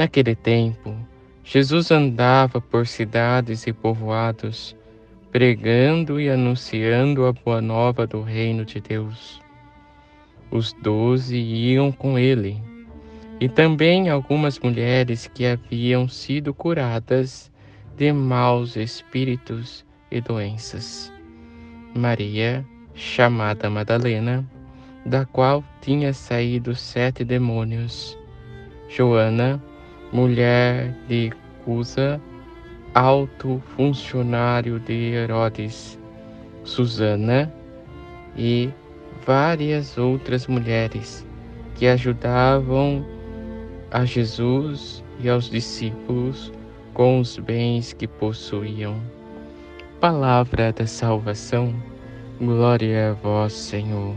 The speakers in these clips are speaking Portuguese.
Naquele tempo, Jesus andava por cidades e povoados, pregando e anunciando a boa nova do reino de Deus. Os doze iam com ele, e também algumas mulheres que haviam sido curadas de maus espíritos e doenças. Maria, chamada Madalena, da qual tinha saído sete demônios. Joana, mulher de Cusa, alto funcionário de Herodes, Susana e várias outras mulheres que ajudavam a Jesus e aos discípulos com os bens que possuíam. Palavra da salvação, glória a vós, Senhor.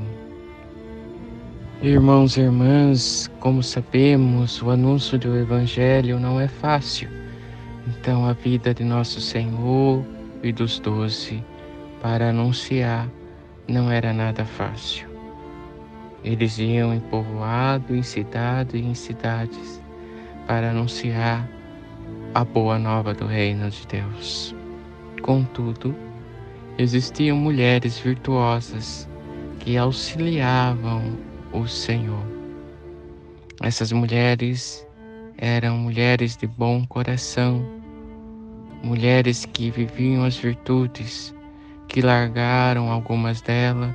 Irmãos e irmãs, como sabemos, o anúncio do Evangelho não é fácil. Então, a vida de nosso Senhor e dos doze para anunciar não era nada fácil. Eles iam em povoado, em cidade e em cidades para anunciar a boa nova do reino de Deus. Contudo, existiam mulheres virtuosas que auxiliavam o Senhor. Essas mulheres eram mulheres de bom coração, mulheres que viviam as virtudes, que largaram algumas delas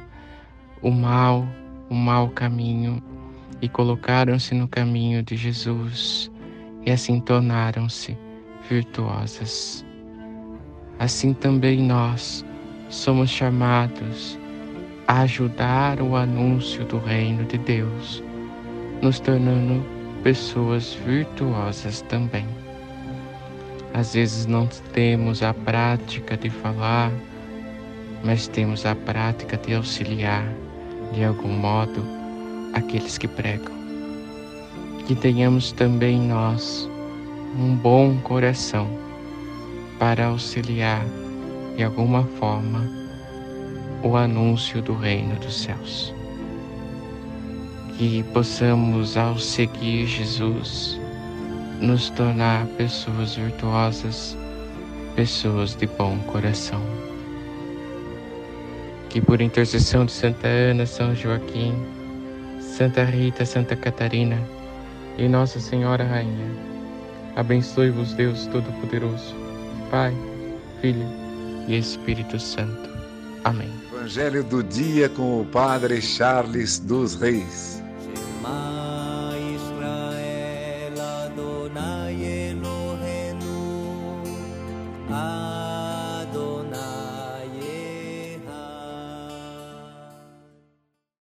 o mal, o mau caminho e colocaram-se no caminho de Jesus e assim tornaram-se virtuosas. Assim também nós somos chamados ajudar o anúncio do reino de Deus, nos tornando pessoas virtuosas também. Às vezes não temos a prática de falar, mas temos a prática de auxiliar, de algum modo, aqueles que pregam. Que tenhamos também nós um bom coração para auxiliar de alguma forma o anúncio do reino dos céus. Que possamos, ao seguir Jesus, nos tornar pessoas virtuosas, pessoas de bom coração. Que por intercessão de Santa Ana, São Joaquim, Santa Rita, Santa Catarina e Nossa Senhora Rainha, abençoe-vos Deus Todo-Poderoso, Pai, Filho e Espírito Santo. Amém. Evangelho do dia com o Padre Charles dos Reis. Israel Adonai Eloheinu.